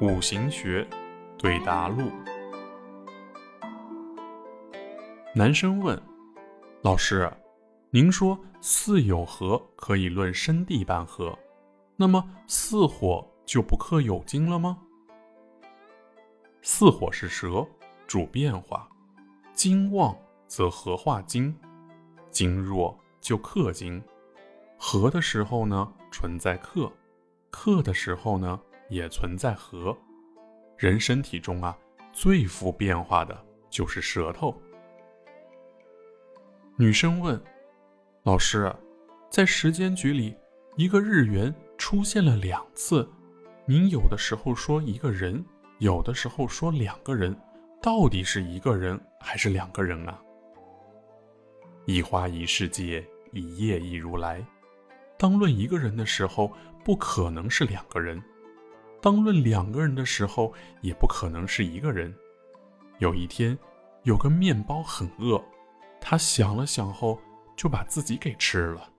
五行学对答录。男生问：“老师，您说巳酉合可以论生地半合，那么巳火就不克酉金了吗？”巳火是蛇，主变化；金旺则合化金，金弱就克金。合的时候呢，存在克；克的时候呢，也存在合。人身体中啊，最富变化的就是舌头。女生问：“老师，在时间局里，一个日元出现了两次，您有的时候说一个人，有的时候说两个人，到底是一个人还是两个人啊？”一花一世界，一叶一如来。当论一个人的时候，不可能是两个人；当论两个人的时候，也不可能是一个人。有一天，有个面包很饿，他想了想后，就把自己给吃了。